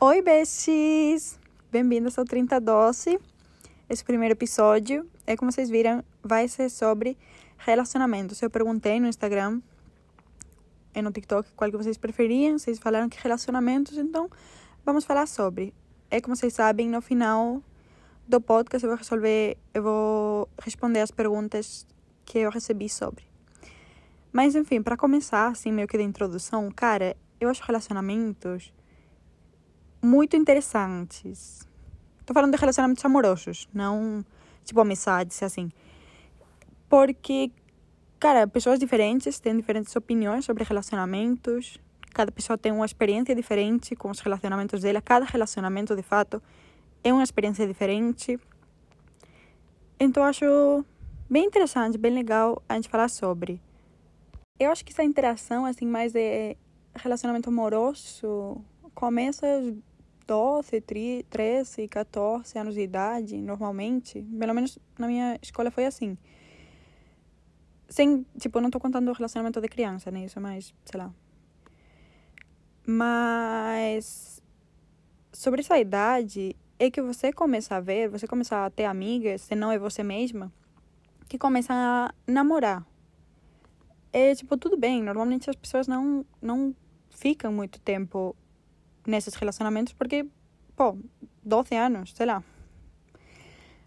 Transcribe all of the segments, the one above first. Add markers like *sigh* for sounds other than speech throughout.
Oi, besties! Bem-vindos ao 30 Doce. Esse primeiro episódio é, como vocês viram, vai ser sobre relacionamentos. Eu perguntei no Instagram e no TikTok qual que vocês preferiam. Vocês falaram que relacionamentos, então vamos falar sobre. É como vocês sabem, no final do podcast eu vou resolver, eu vou responder as perguntas que eu recebi sobre. Mas enfim, para começar, assim, meio que de introdução, cara, eu acho relacionamentos muito interessantes. Tô falando de relacionamentos amorosos, não tipo amizades, assim. Porque, cara, pessoas diferentes têm diferentes opiniões sobre relacionamentos. Cada pessoa tem uma experiência diferente com os relacionamentos dela. Cada relacionamento, de fato, é uma experiência diferente. Então, acho bem interessante, bem legal a gente falar sobre. Eu acho que essa interação, assim, mais de relacionamento amoroso, começa 12, 13, 14 anos de idade, normalmente. Pelo menos na minha escola foi assim. Sem, tipo, não tô contando o relacionamento de criança, né? Isso é mais, sei lá. Mas sobre essa idade é que você começa a ver, você começa a ter amigas, se não é você mesma, que começam a namorar é tipo, tudo bem. Normalmente as pessoas não, não ficam muito tempo nesses relacionamentos porque, pô, 12 anos, sei lá.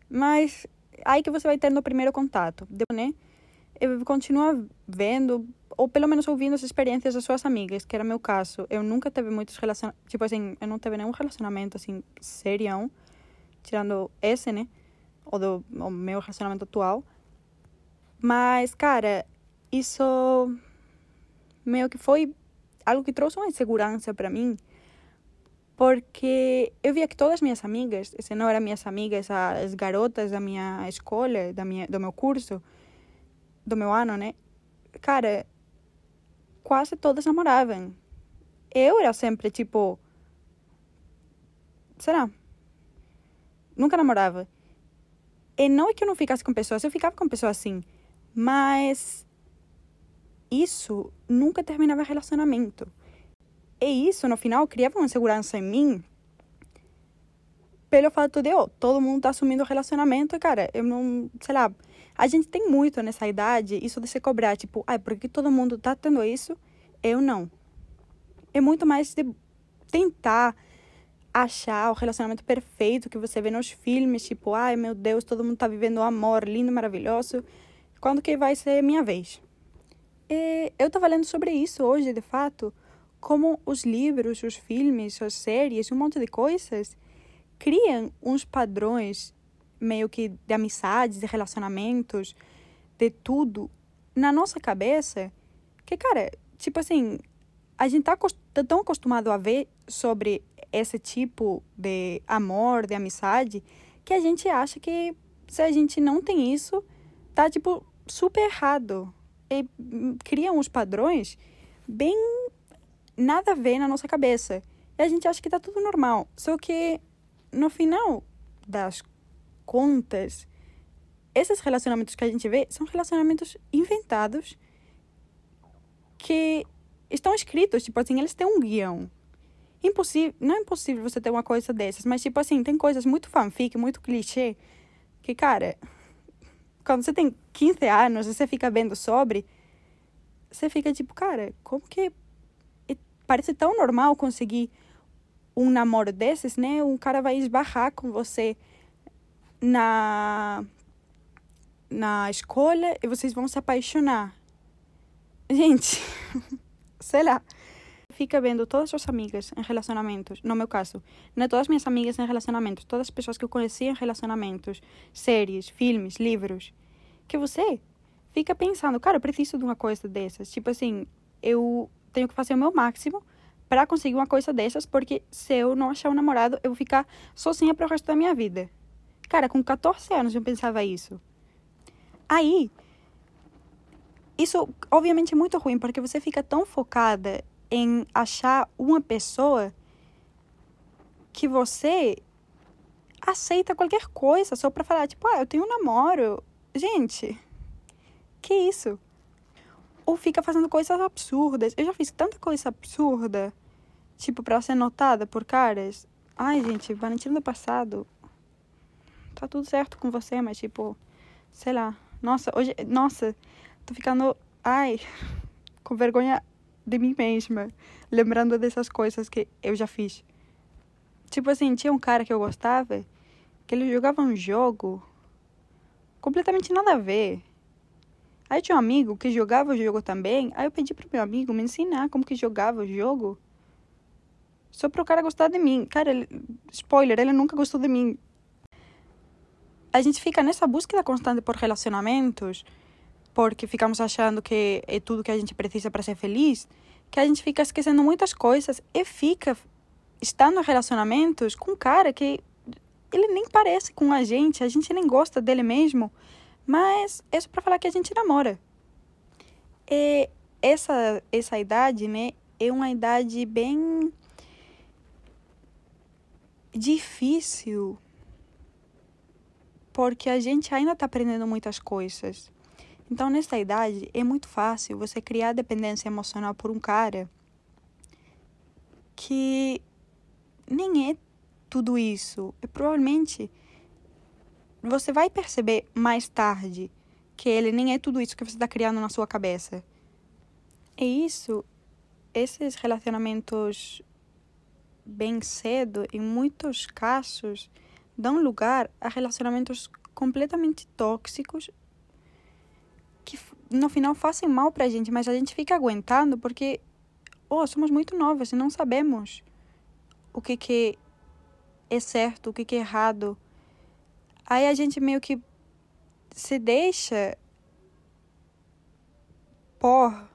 Mas aí que você vai tendo o primeiro contato, né? Eu continua vendo, ou pelo menos ouvindo as experiências das suas amigas, que era meu caso. Eu nunca teve muitos relacionamentos, tipo assim, eu não teve nenhum relacionamento assim, serião, tirando esse, né? Ou do o meu relacionamento atual. Mas, cara, isso meio que foi algo que trouxe uma insegurança para mim, porque eu via que todas as minhas amigas, se não eram minhas amigas, as garotas da minha escola, da minha, do meu curso, do meu ano, né? Cara, quase todas namoravam. Eu era sempre tipo. Será? Nunca namorava. E não é que eu não ficasse com pessoas, eu ficava com pessoas assim. Mas isso nunca terminava relacionamento. E isso, no final, criava uma insegurança em mim pelo fato de, oh, todo mundo tá assumindo relacionamento, cara, eu não, sei lá, a gente tem muito nessa idade isso de se cobrar, tipo, ai, ah, porque todo mundo tá tendo isso, eu não. É muito mais de tentar achar o relacionamento perfeito que você vê nos filmes, tipo, ai, meu Deus, todo mundo tá vivendo um amor lindo, maravilhoso, quando que vai ser minha vez? E eu estava lendo sobre isso hoje, de fato, como os livros, os filmes, as séries, um monte de coisas criam uns padrões meio que de amizades, de relacionamentos, de tudo na nossa cabeça, que, cara, tipo assim, a gente tá, tá tão acostumado a ver sobre esse tipo de amor, de amizade, que a gente acha que se a gente não tem isso, tá, tipo, super errado. E criam uns padrões bem nada a ver na nossa cabeça. E a gente acha que tá tudo normal. Só que no final das contas, esses relacionamentos que a gente vê são relacionamentos inventados que estão escritos, tipo assim, eles têm um guião. Impossível, não é impossível você ter uma coisa dessas, mas tipo assim, tem coisas muito fanfic, muito clichê, que cara, quando você tem 15 anos e você fica vendo sobre, você fica tipo, cara, como que parece tão normal conseguir um namoro desses, né? Um cara vai esbarrar com você na na escola e vocês vão se apaixonar. Gente, *laughs* sei lá. Fica vendo todas as amigas em relacionamentos, no meu caso, não é todas as minhas amigas em relacionamentos, todas as pessoas que eu conheci em relacionamentos, séries, filmes, livros, que você fica pensando, cara, eu preciso de uma coisa dessas. Tipo assim, eu tenho que fazer o meu máximo para conseguir uma coisa dessas, porque se eu não achar um namorado, eu vou ficar sozinha pro resto da minha vida. Cara, com 14 anos eu pensava isso. Aí, isso obviamente é muito ruim, porque você fica tão focada em achar uma pessoa que você aceita qualquer coisa só para falar, tipo, ah, eu tenho um namoro, Gente, que isso? Ou fica fazendo coisas absurdas. Eu já fiz tanta coisa absurda. Tipo, pra ser notada por caras. Ai, gente, Valentina do passado. Tá tudo certo com você, mas tipo, sei lá. Nossa, hoje, nossa, tô ficando, ai, *laughs* com vergonha de mim mesma, lembrando dessas coisas que eu já fiz. Tipo assim, tinha um cara que eu gostava, que ele jogava um jogo completamente nada a ver. Aí tinha um amigo que jogava o jogo também. Aí eu pedi pro meu amigo me ensinar como que jogava o jogo. Só pro cara gostar de mim. Cara, ele, spoiler, ele nunca gostou de mim. A gente fica nessa búsqueda constante por relacionamentos, porque ficamos achando que é tudo que a gente precisa para ser feliz, que a gente fica esquecendo muitas coisas e fica estando em relacionamentos com um cara que ele nem parece com a gente, a gente nem gosta dele mesmo, mas é só para falar que a gente namora. E essa essa idade, né, é uma idade bem difícil porque a gente ainda está aprendendo muitas coisas. Então, nessa idade, é muito fácil você criar dependência emocional por um cara que nem é tudo isso. E provavelmente você vai perceber mais tarde que ele nem é tudo isso que você está criando na sua cabeça. E isso, esses relacionamentos bem cedo, em muitos casos, dão lugar a relacionamentos completamente tóxicos que no final fazem mal pra gente, mas a gente fica aguentando porque oh, somos muito novas e não sabemos o que que é certo, o que que é errado. Aí a gente meio que se deixa por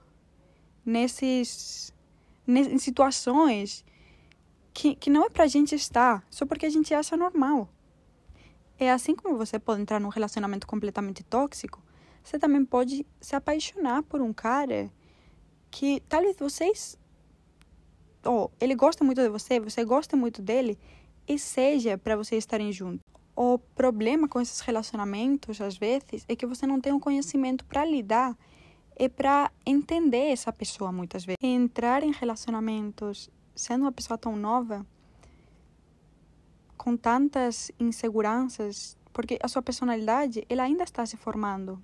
nesses, em situações que, que não é pra gente estar, só porque a gente acha normal. É assim como você pode entrar num relacionamento completamente tóxico, você também pode se apaixonar por um cara que talvez vocês. Oh, ele gosta muito de você, você gosta muito dele, e seja para vocês estarem juntos. O problema com esses relacionamentos, às vezes, é que você não tem um conhecimento para lidar e para entender essa pessoa muitas vezes. Entrar em relacionamentos sendo uma pessoa tão nova, com tantas inseguranças, porque a sua personalidade ela ainda está se formando.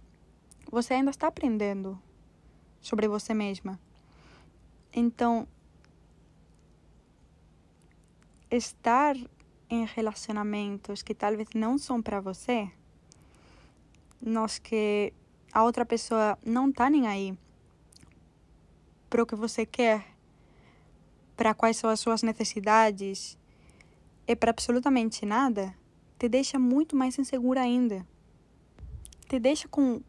Você ainda está aprendendo sobre você mesma. Então, estar em relacionamentos que talvez não são para você, nos que a outra pessoa não está nem aí para o que você quer para quais são as suas necessidades e para absolutamente nada, te deixa muito mais insegura ainda. Te deixa com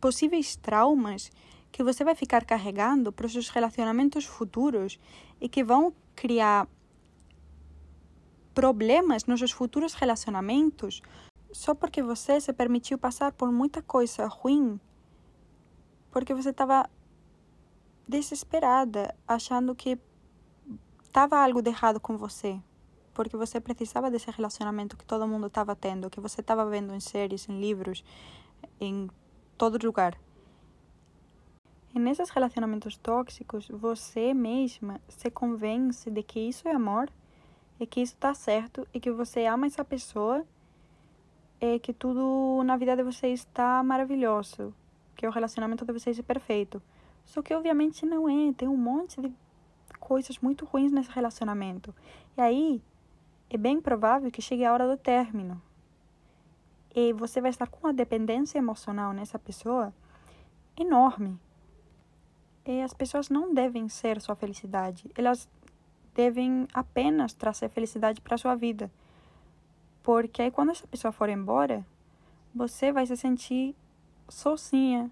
possíveis traumas que você vai ficar carregando para os seus relacionamentos futuros e que vão criar problemas nos seus futuros relacionamentos só porque você se permitiu passar por muita coisa ruim, porque você estava desesperada, achando que estava algo de errado com você, porque você precisava desse relacionamento que todo mundo estava tendo, que você estava vendo em séries, em livros, em todo lugar. E nesses relacionamentos tóxicos, você mesma se convence de que isso é amor e que isso está certo e que você ama essa pessoa e que tudo na vida de vocês está maravilhoso, que o relacionamento de vocês é perfeito. Só que obviamente não é, tem um monte de coisas muito ruins nesse relacionamento. E aí é bem provável que chegue a hora do término. E você vai estar com uma dependência emocional nessa pessoa enorme. E as pessoas não devem ser sua felicidade. Elas devem apenas trazer felicidade para sua vida. Porque aí quando essa pessoa for embora, você vai se sentir sozinha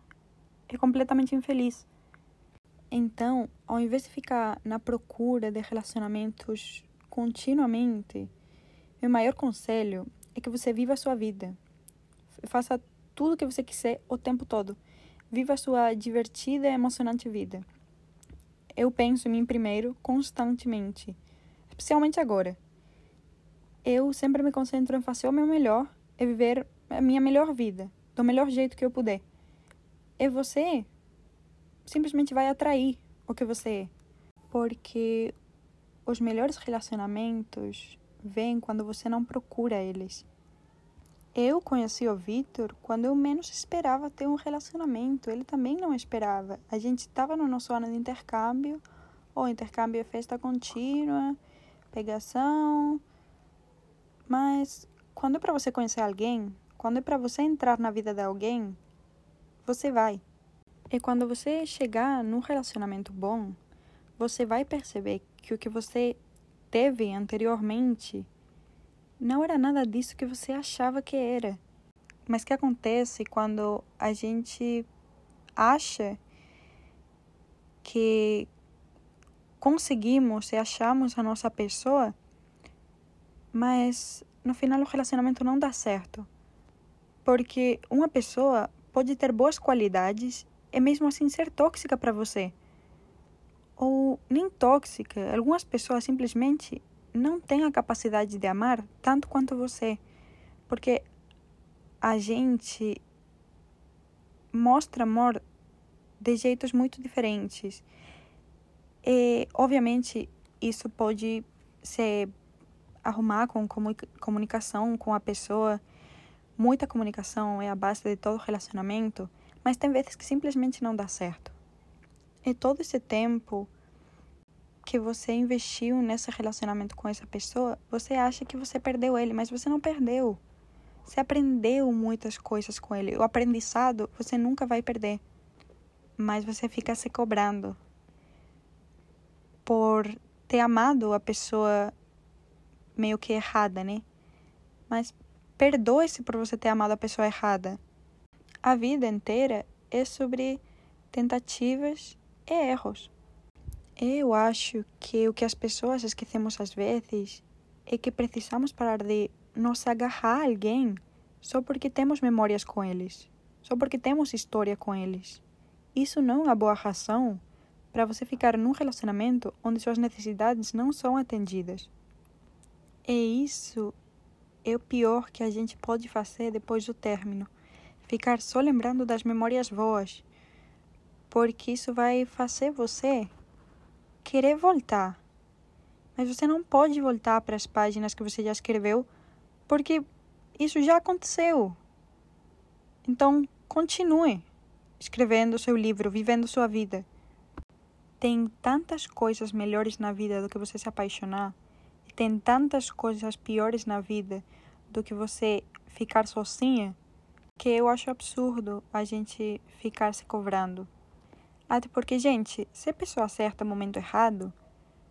e completamente infeliz. Então, ao invés de ficar na procura de relacionamentos continuamente, meu maior conselho é que você viva a sua vida. Faça tudo o que você quiser o tempo todo. Viva a sua divertida e emocionante vida. Eu penso em mim primeiro constantemente, especialmente agora. Eu sempre me concentro em fazer o meu melhor e viver a minha melhor vida, do melhor jeito que eu puder. E você simplesmente vai atrair o que você é. Porque os melhores relacionamentos vêm quando você não procura eles. Eu conheci o Vitor quando eu menos esperava ter um relacionamento. Ele também não esperava. A gente estava no nosso ano de intercâmbio, ou intercâmbio é festa contínua, pegação. Mas quando é para você conhecer alguém, quando é para você entrar na vida de alguém, você vai. E quando você chegar num relacionamento bom, você vai perceber que o que você teve anteriormente não era nada disso que você achava que era. Mas que acontece quando a gente acha que conseguimos e achamos a nossa pessoa, mas no final o relacionamento não dá certo. Porque uma pessoa pode ter boas qualidades e mesmo assim ser tóxica para você. Ou nem tóxica, algumas pessoas simplesmente não têm a capacidade de amar tanto quanto você. Porque a gente mostra amor de jeitos muito diferentes. E, obviamente, isso pode se arrumar com comunicação com a pessoa. Muita comunicação é a base de todo relacionamento, mas tem vezes que simplesmente não dá certo. E todo esse tempo que você investiu nesse relacionamento com essa pessoa, você acha que você perdeu ele, mas você não perdeu. Você aprendeu muitas coisas com ele. O aprendizado você nunca vai perder, mas você fica se cobrando por ter amado a pessoa meio que errada, né? Mas perdoe-se por você ter amado a pessoa errada. A vida inteira é sobre tentativas e erros. Eu acho que o que as pessoas esquecemos às vezes é que precisamos parar de nos agarrar a alguém só porque temos memórias com eles, só porque temos história com eles. Isso não é uma boa razão para você ficar num relacionamento onde suas necessidades não são atendidas. E isso é o pior que a gente pode fazer depois do término. Ficar só lembrando das memórias boas. Porque isso vai fazer você querer voltar. Mas você não pode voltar para as páginas que você já escreveu, porque isso já aconteceu. Então, continue escrevendo seu livro, vivendo sua vida. Tem tantas coisas melhores na vida do que você se apaixonar, e tem tantas coisas piores na vida do que você ficar sozinha, que eu acho absurdo a gente ficar se cobrando. Até porque, gente, se a pessoa acerta no momento errado,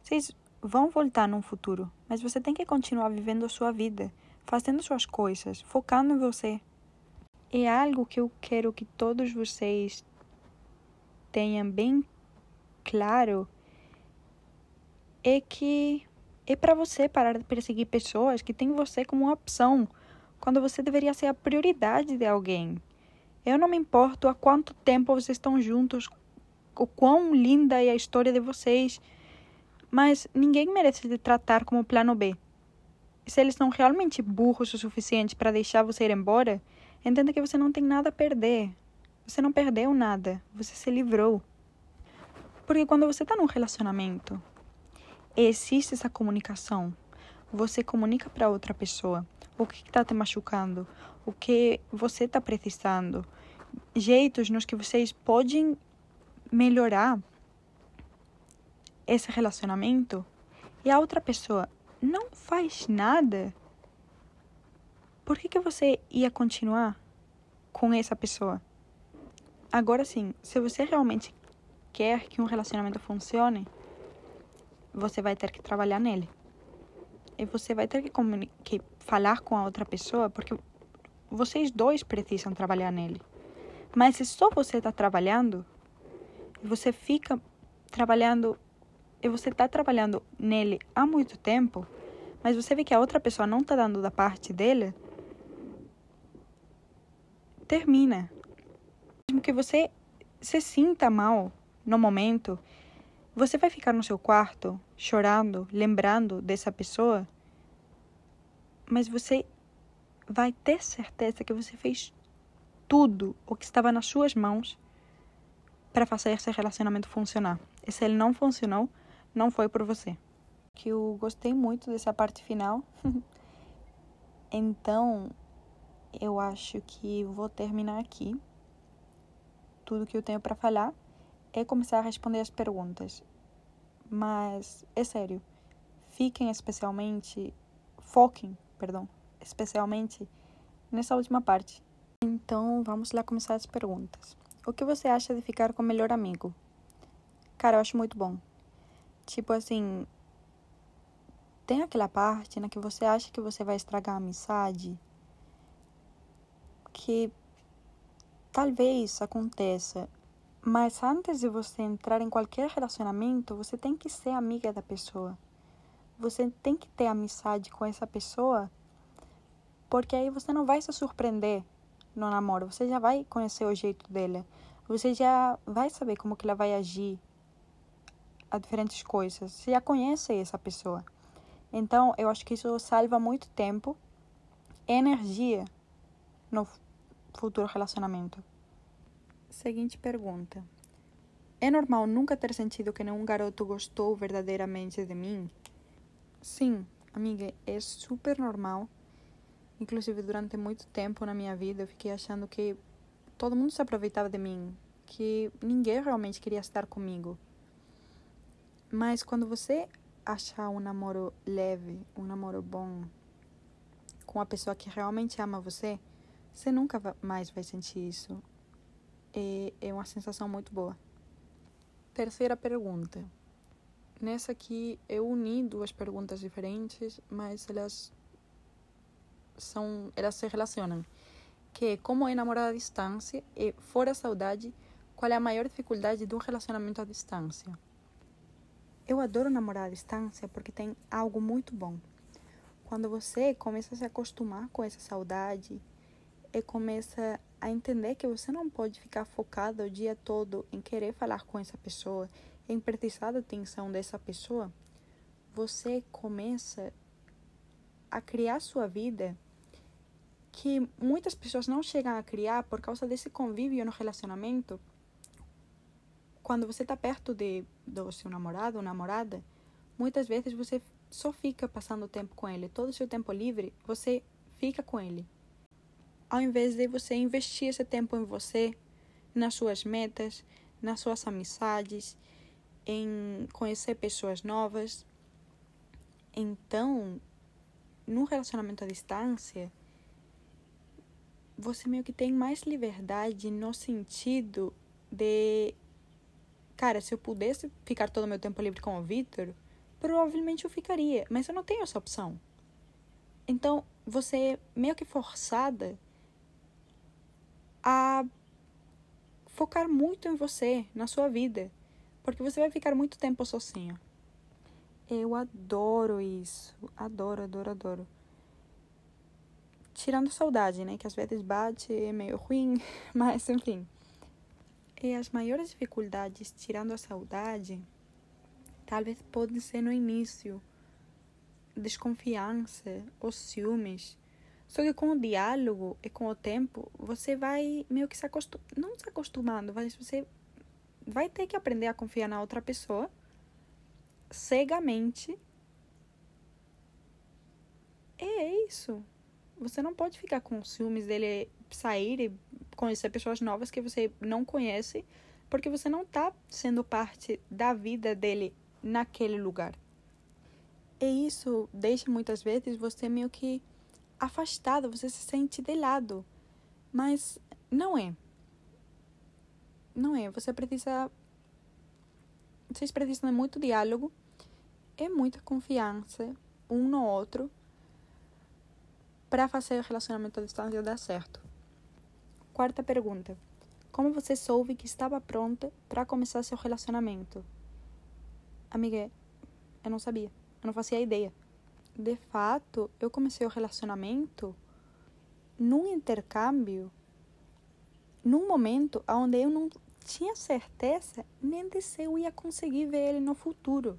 vocês vão voltar no futuro, mas você tem que continuar vivendo a sua vida, fazendo suas coisas, focando em você. É algo que eu quero que todos vocês tenham bem claro é que é para você parar de perseguir pessoas que têm você como opção, quando você deveria ser a prioridade de alguém. Eu não me importo há quanto tempo vocês estão juntos, o quão linda é a história de vocês, mas ninguém merece te tratar como plano B. Se eles são realmente burros o suficiente para deixar você ir embora, entenda que você não tem nada a perder. Você não perdeu nada, você se livrou. Porque quando você está num relacionamento, existe essa comunicação. Você comunica para outra pessoa o que está te machucando, o que você está precisando, jeitos nos que vocês podem melhorar esse relacionamento e a outra pessoa não faz nada, por que, que você ia continuar com essa pessoa? Agora sim, se você realmente quer que um relacionamento funcione, você vai ter que trabalhar nele. E você vai ter que, que falar com a outra pessoa, porque vocês dois precisam trabalhar nele. Mas se só você está trabalhando, você fica trabalhando, e você está trabalhando nele há muito tempo, mas você vê que a outra pessoa não está dando da parte dele, termina. Mesmo que você se sinta mal no momento, você vai ficar no seu quarto chorando, lembrando dessa pessoa, mas você vai ter certeza que você fez tudo o que estava nas suas mãos para fazer esse relacionamento funcionar. E se ele não funcionou, não foi por você. Que eu gostei muito dessa parte final. *laughs* então, eu acho que vou terminar aqui. Tudo que eu tenho para falar é começar a responder as perguntas. Mas é sério, fiquem especialmente, foquem, perdão, especialmente nessa última parte. Então, vamos lá começar as perguntas. O que você acha de ficar com o melhor amigo? Cara, eu acho muito bom. Tipo assim, tem aquela parte na que você acha que você vai estragar a amizade que talvez aconteça, mas antes de você entrar em qualquer relacionamento, você tem que ser amiga da pessoa. Você tem que ter amizade com essa pessoa, porque aí você não vai se surpreender no namoro. Você já vai conhecer o jeito dela. Você já vai saber como que ela vai agir a diferentes coisas. Você já conhece essa pessoa. Então, eu acho que isso salva muito tempo energia no futuro relacionamento. Seguinte pergunta. É normal nunca ter sentido que nenhum garoto gostou verdadeiramente de mim? Sim, amiga, é super normal. Inclusive, durante muito tempo na minha vida, eu fiquei achando que todo mundo se aproveitava de mim, que ninguém realmente queria estar comigo. Mas quando você achar um namoro leve, um namoro bom, com a pessoa que realmente ama você, você nunca mais vai sentir isso. É, é uma sensação muito boa. Terceira pergunta. Nessa aqui eu uni duas perguntas diferentes, mas elas são, elas se relacionam. Que é como é namorar à distância e fora a saudade, qual é a maior dificuldade de um relacionamento à distância? Eu adoro namorar à distância porque tem algo muito bom. Quando você começa a se acostumar com essa saudade e começa a entender que você não pode ficar focado o dia todo em querer falar com essa pessoa, em precisar da atenção dessa pessoa, você começa a criar sua vida que muitas pessoas não chegam a criar por causa desse convívio no relacionamento. Quando você está perto de, do seu namorado ou namorada, muitas vezes você só fica passando tempo com ele. Todo o seu tempo livre, você fica com ele ao invés de você investir esse tempo em você, nas suas metas, nas suas amizades, em conhecer pessoas novas. Então, num relacionamento à distância, você meio que tem mais liberdade no sentido de. Cara, se eu pudesse ficar todo o meu tempo livre com o Victor, provavelmente eu ficaria, mas eu não tenho essa opção. Então, você é meio que forçada a focar muito em você, na sua vida, porque você vai ficar muito tempo sozinho. Eu adoro isso, adoro, adoro, adoro. Tirando saudade, né, que às vezes bate, é meio ruim, *laughs* mas enfim. E as maiores dificuldades, tirando a saudade, talvez podem ser no início. Desconfiança, os ciúmes, só que com o diálogo e com o tempo, você vai meio que se acostumando, não se acostumando, mas você vai ter que aprender a confiar na outra pessoa cegamente. E é isso. Você não pode ficar com ciúmes dele sair e conhecer pessoas novas que você não conhece, porque você não está sendo parte da vida dele naquele lugar. E isso deixa muitas vezes você meio que afastado, você se sente de lado. Mas não é. Não é. Você precisa. Vocês precisam de muito diálogo e muita confiança um no outro para fazer o relacionamento à distância dar certo. Quarta pergunta. Como você soube que estava pronta para começar seu relacionamento? Amiga, eu não sabia. Eu não fazia ideia de fato, eu comecei o relacionamento num intercâmbio, num momento onde eu não tinha certeza nem de se eu ia conseguir ver ele no futuro.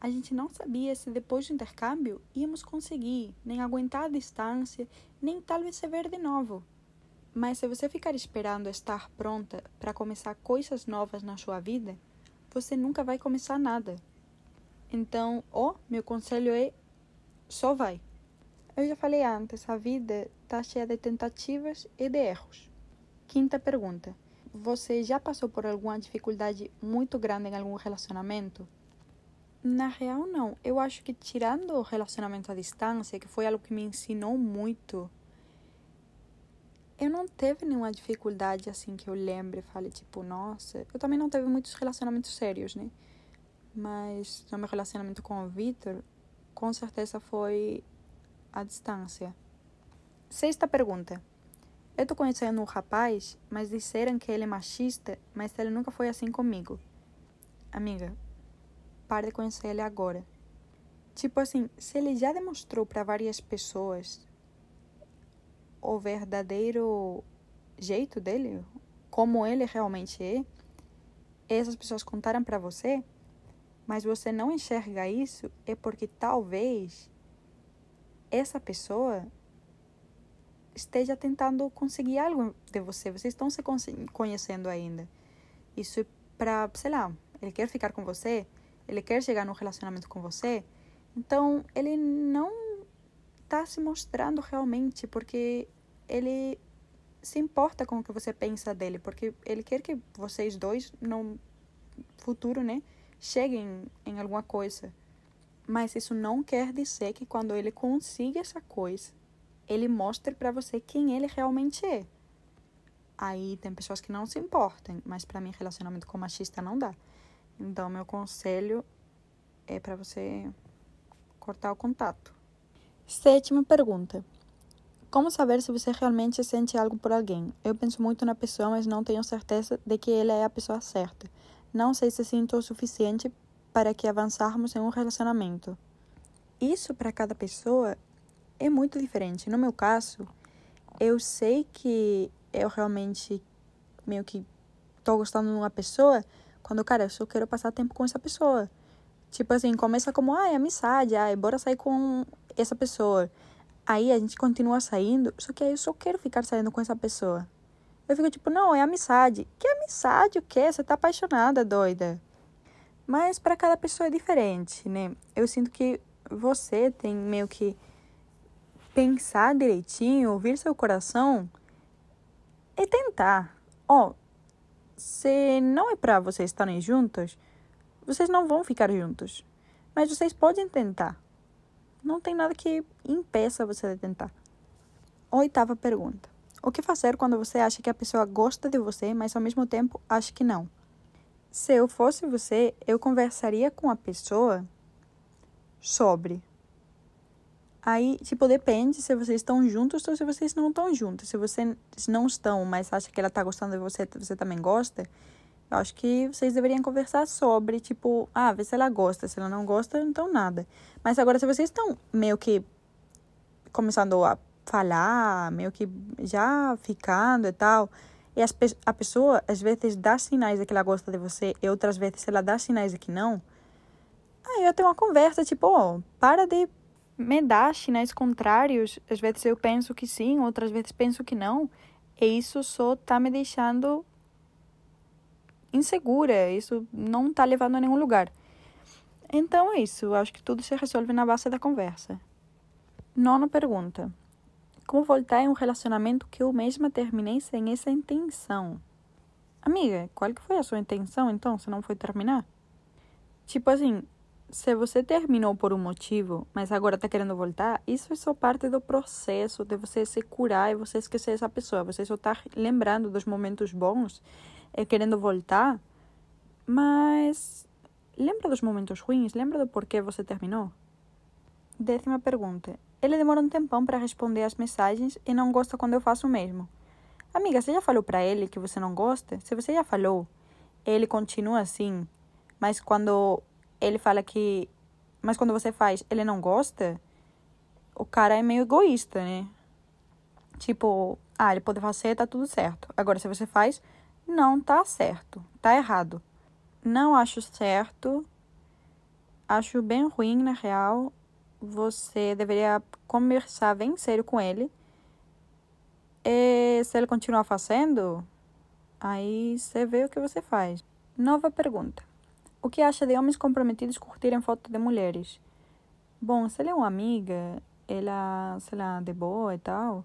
A gente não sabia se depois do intercâmbio íamos conseguir nem aguentar a distância, nem talvez se ver de novo. Mas se você ficar esperando estar pronta para começar coisas novas na sua vida, você nunca vai começar nada. Então, ó, meu conselho é só vai. Eu já falei antes, a vida está cheia de tentativas e de erros. Quinta pergunta. Você já passou por alguma dificuldade muito grande em algum relacionamento? Na real, não. Eu acho que tirando o relacionamento à distância, que foi algo que me ensinou muito, eu não teve nenhuma dificuldade assim que eu lembre e fale, tipo, nossa. Eu também não teve muitos relacionamentos sérios, né? Mas no meu relacionamento com o Victor, com certeza foi a distância. Sexta pergunta. Eu tô conhecendo um rapaz, mas disseram que ele é machista, mas ele nunca foi assim comigo. Amiga, pare de conhecer ele agora. Tipo assim, se ele já demonstrou para várias pessoas o verdadeiro jeito dele, como ele realmente é, essas pessoas contaram para você, mas você não enxerga isso, é porque talvez essa pessoa esteja tentando conseguir algo de você. Vocês estão se conhecendo ainda. Isso é para, sei lá, ele quer ficar com você, ele quer chegar num relacionamento com você. Então, ele não está se mostrando realmente porque ele se importa com o que você pensa dele, porque ele quer que vocês dois no futuro, né, cheguem em alguma coisa. Mas isso não quer dizer que quando ele consiga essa coisa, ele mostre para você quem ele realmente é. Aí tem pessoas que não se importam, mas para mim relacionamento com machista não dá. Então meu conselho é para você cortar o contato. Sétima pergunta. Como saber se você realmente sente algo por alguém? Eu penso muito na pessoa, mas não tenho certeza de que ela é a pessoa certa. Não sei se sinto o suficiente para que avançarmos em um relacionamento. Isso para cada pessoa é muito diferente. No meu caso, eu sei que eu realmente meio que tô gostando de uma pessoa quando, cara, eu só quero passar tempo com essa pessoa. Tipo assim, começa como, ah, é amizade, ah, bora sair com essa pessoa. Aí a gente continua saindo, só que aí eu só quero ficar saindo com essa pessoa. Eu fico tipo, não, é amizade. Que amizade o quê? Você tá apaixonada, doida. Mas para cada pessoa é diferente, né? Eu sinto que você tem meio que pensar direitinho, ouvir seu coração e tentar. Ó, oh, se não é para vocês estarem juntos, vocês não vão ficar juntos. Mas vocês podem tentar. Não tem nada que impeça você de tentar. Oitava pergunta. O que fazer quando você acha que a pessoa gosta de você, mas ao mesmo tempo acha que não? Se eu fosse você, eu conversaria com a pessoa sobre Aí, tipo, depende se vocês estão juntos ou se vocês não estão juntos. Se vocês não estão, mas acha que ela tá gostando de você, você também gosta, eu acho que vocês deveriam conversar sobre, tipo, ah, ver se ela gosta. Se ela não gosta, então nada. Mas agora, se vocês estão meio que começando a falar, meio que já ficando e tal, e as, a pessoa às vezes dá sinais de que ela gosta de você e outras vezes ela dá sinais de que não, aí eu tenho uma conversa, tipo, oh, para de me dá sinais contrários. Às vezes eu penso que sim, outras vezes penso que não. E isso só tá me deixando insegura. Isso não tá levando a nenhum lugar. Então é isso. Acho que tudo se resolve na base da conversa. Nona pergunta. Como voltar em um relacionamento que eu mesma terminei sem essa intenção? Amiga, qual que foi a sua intenção então, se não foi terminar? Tipo assim, se você terminou por um motivo, mas agora está querendo voltar, isso é só parte do processo de você se curar e você esquecer essa pessoa. Você só está lembrando dos momentos bons e querendo voltar, mas lembra dos momentos ruins? Lembra do porquê você terminou? Décima pergunta. Ele demora um tempão para responder as mensagens e não gosta quando eu faço o mesmo. Amiga, você já falou para ele que você não gosta? Se você já falou, ele continua assim, mas quando ele fala que. Mas quando você faz, ele não gosta, o cara é meio egoísta, né? Tipo, ah, ele pode fazer, tá tudo certo. Agora, se você faz, não tá certo, tá errado. Não acho certo, acho bem ruim, na real. Você deveria conversar bem sério com ele. E se ele continuar fazendo, aí você vê o que você faz. Nova pergunta. O que acha de homens comprometidos curtirem foto de mulheres? Bom, se ela é uma amiga, ela, sei lá, de boa e tal,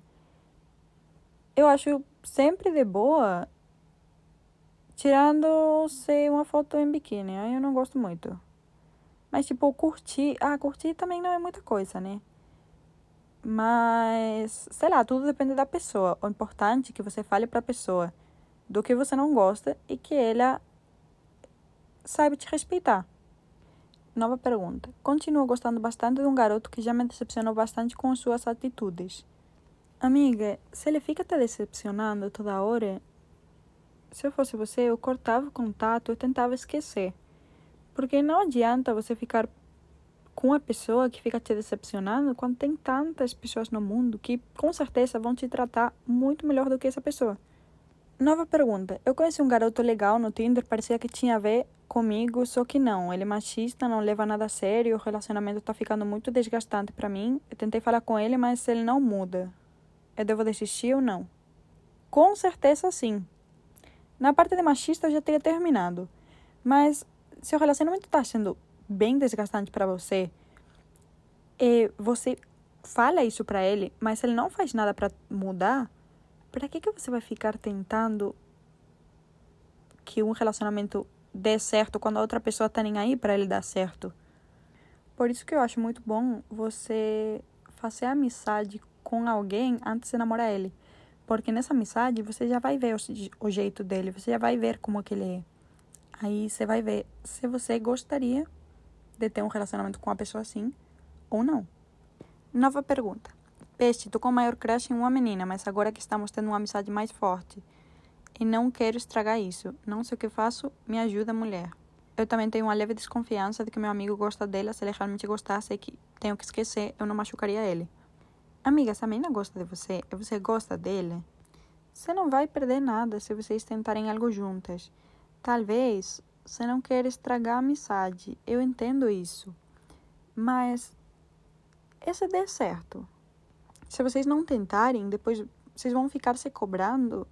eu acho sempre de boa, tirando se uma foto em biquíni. Aí eu não gosto muito. Mas, tipo, curtir. Ah, curtir também não é muita coisa, né? Mas, sei lá, tudo depende da pessoa. O importante é que você fale pra pessoa do que você não gosta e que ela saiba te respeitar. Nova pergunta. Continuo gostando bastante de um garoto que já me decepcionou bastante com suas atitudes. Amiga, se ele fica te decepcionando toda hora, se eu fosse você, eu cortava o contato, eu tentava esquecer. Porque não adianta você ficar com uma pessoa que fica te decepcionando quando tem tantas pessoas no mundo que com certeza vão te tratar muito melhor do que essa pessoa. Nova pergunta. Eu conheci um garoto legal no Tinder, parecia que tinha a ver comigo, só que não. Ele é machista, não leva nada a sério, o relacionamento tá ficando muito desgastante para mim. Eu tentei falar com ele, mas ele não muda. Eu devo desistir ou não? Com certeza sim. Na parte de machista eu já teria terminado. Mas se o relacionamento está sendo bem desgastante para você, e você fala isso para ele, mas ele não faz nada para mudar, para que que você vai ficar tentando que um relacionamento dê certo quando a outra pessoa tá nem aí para ele dar certo? Por isso que eu acho muito bom você fazer amizade com alguém antes de namorar ele. Porque nessa amizade você já vai ver o, o jeito dele, você já vai ver como que ele é. Aí você vai ver se você gostaria de ter um relacionamento com uma pessoa assim ou não. Nova pergunta. Peixe, tô com maior crush em uma menina, mas agora que estamos tendo uma amizade mais forte e não quero estragar isso. Não sei o que faço, me ajuda, mulher. Eu também tenho uma leve desconfiança de que meu amigo gosta dela. Se ele realmente gostar, sei que tenho que esquecer, eu não machucaria ele. Amiga, essa menina gosta de você e você gosta dele. Você não vai perder nada se vocês tentarem algo juntas. Talvez você não queira estragar a amizade, eu entendo isso. Mas e se der certo? Se vocês não tentarem, depois vocês vão ficar se cobrando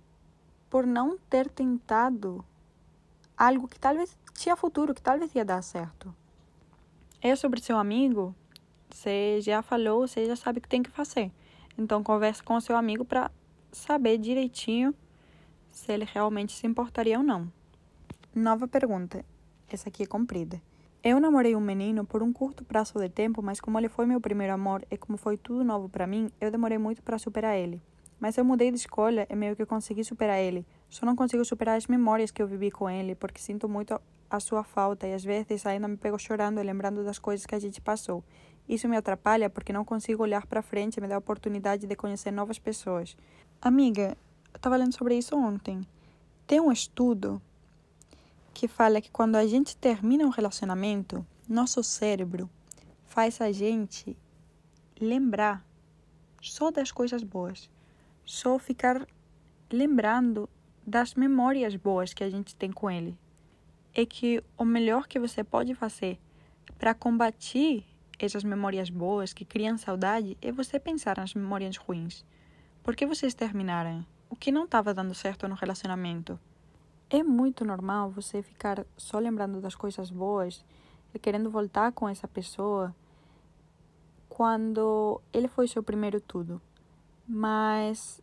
por não ter tentado algo que talvez tinha futuro, que talvez ia dar certo. É sobre seu amigo, você já falou, você já sabe o que tem que fazer. Então converse com seu amigo para saber direitinho se ele realmente se importaria ou não. Nova pergunta. Essa aqui é comprida. Eu namorei um menino por um curto prazo de tempo, mas como ele foi meu primeiro amor e como foi tudo novo para mim, eu demorei muito para superar ele. Mas eu mudei de escolha e meio que consegui superar ele. Só não consigo superar as memórias que eu vivi com ele, porque sinto muito a sua falta e às vezes ainda me pego chorando e lembrando das coisas que a gente passou. Isso me atrapalha porque não consigo olhar para frente e me dá a oportunidade de conhecer novas pessoas. Amiga, eu estava lendo sobre isso ontem. Tem um estudo que fala que quando a gente termina um relacionamento, nosso cérebro faz a gente lembrar só das coisas boas, só ficar lembrando das memórias boas que a gente tem com ele. É que o melhor que você pode fazer para combater essas memórias boas que criam saudade é você pensar nas memórias ruins. Por que vocês terminaram? O que não estava dando certo no relacionamento? É muito normal você ficar só lembrando das coisas boas e querendo voltar com essa pessoa quando ele foi seu primeiro tudo. Mas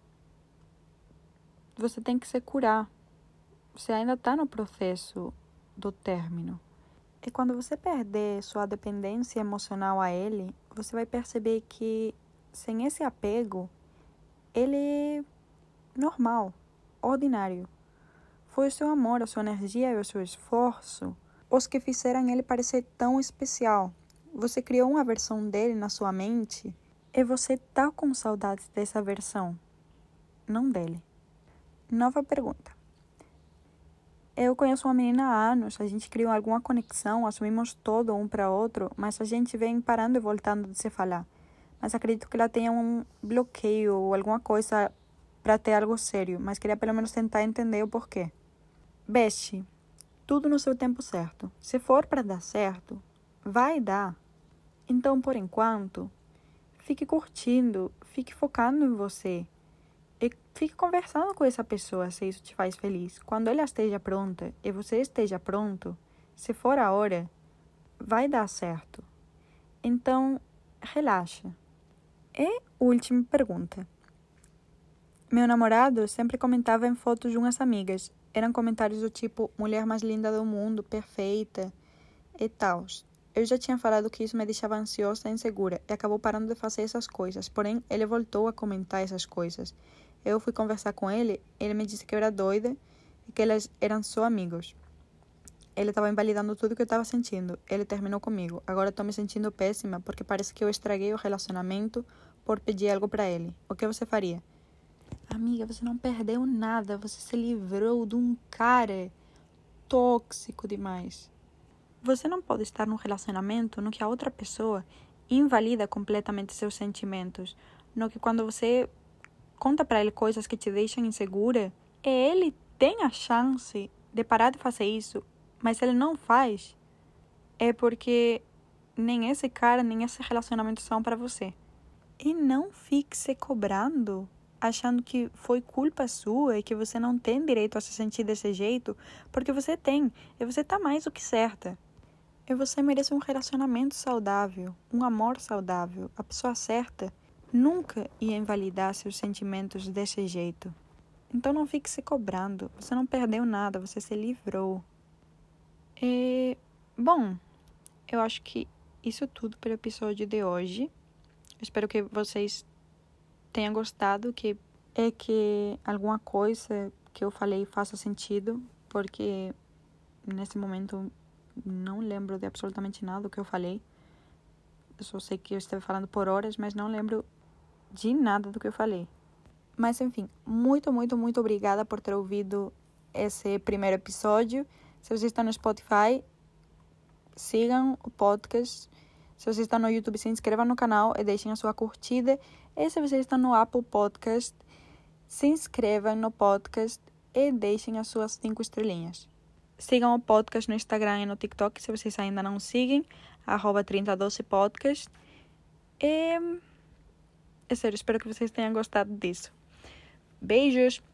você tem que se curar. Você ainda está no processo do término. E quando você perder sua dependência emocional a ele, você vai perceber que sem esse apego, ele é normal, ordinário. Foi o seu amor, a sua energia e o seu esforço os que fizeram ele parecer tão especial. Você criou uma versão dele na sua mente e você tá com saudades dessa versão, não dele. Nova pergunta. Eu conheço uma menina há anos, a gente criou alguma conexão, assumimos todo um para outro, mas a gente vem parando e voltando de se falar. Mas acredito que ela tenha um bloqueio ou alguma coisa para ter algo sério, mas queria pelo menos tentar entender o porquê. Beste, tudo no seu tempo certo. Se for para dar certo, vai dar. Então, por enquanto, fique curtindo, fique focando em você. E fique conversando com essa pessoa se isso te faz feliz. Quando ela esteja pronta e você esteja pronto, Se for a hora, vai dar certo. Então, relaxa. E última pergunta. Meu namorado sempre comentava em fotos de umas amigas. Eram comentários do tipo mulher mais linda do mundo, perfeita e tal. Eu já tinha falado que isso me deixava ansiosa e insegura e acabou parando de fazer essas coisas. Porém, ele voltou a comentar essas coisas. Eu fui conversar com ele, ele me disse que eu era doida e que eles eram só amigos. Ele estava invalidando tudo que eu estava sentindo. Ele terminou comigo. Agora estou me sentindo péssima porque parece que eu estraguei o relacionamento por pedir algo para ele. O que você faria? Amiga, você não perdeu nada. Você se livrou de um cara tóxico demais. Você não pode estar num relacionamento no que a outra pessoa invalida completamente seus sentimentos, no que quando você conta para ele coisas que te deixam insegura, ele tem a chance de parar de fazer isso mas ele não faz, é porque nem esse cara, nem esse relacionamento são para você. E não fique se cobrando, achando que foi culpa sua e que você não tem direito a se sentir desse jeito, porque você tem, e você tá mais do que certa. E você merece um relacionamento saudável, um amor saudável. A pessoa certa nunca ia invalidar seus sentimentos desse jeito. Então não fique se cobrando. Você não perdeu nada, você se livrou. E, bom, eu acho que isso tudo para o episódio de hoje. Espero que vocês tenham gostado, que é que alguma coisa que eu falei faça sentido, porque nesse momento não lembro de absolutamente nada do que eu falei. Eu só sei que eu estava falando por horas, mas não lembro de nada do que eu falei. Mas enfim, muito, muito, muito obrigada por ter ouvido esse primeiro episódio. Se vocês estão no Spotify, sigam o podcast. Se vocês estão no YouTube, se inscrevam no canal e deixem a sua curtida. E se vocês estão no Apple Podcast, se inscrevam no podcast e deixem as suas cinco estrelinhas. Sigam o podcast no Instagram e no TikTok se vocês ainda não seguem, arroba 3012podcast. E é sério, espero que vocês tenham gostado disso. Beijos!